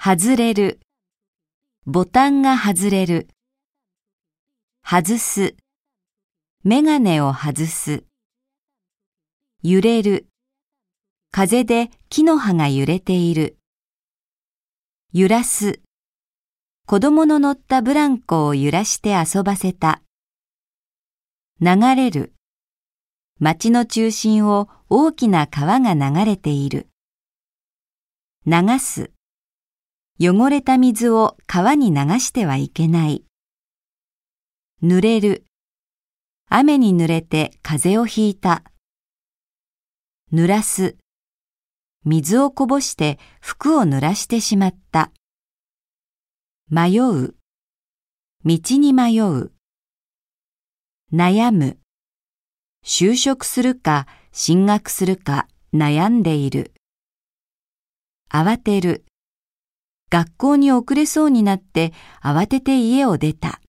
外れる。ボタンが外れる。外す。メガネを外す。揺れる。風で木の葉が揺れている。揺らす。子供の乗ったブランコを揺らして遊ばせた。流れる。町の中心を大きな川が流れている。流す。汚れた水を川に流してはいけない。濡れる。雨に濡れて風邪をひいた。濡らす。水をこぼして服を濡らしてしまった。迷う。道に迷う。悩む。就職するか進学するか悩んでいる。慌てる。学校に遅れそうになって慌てて家を出た。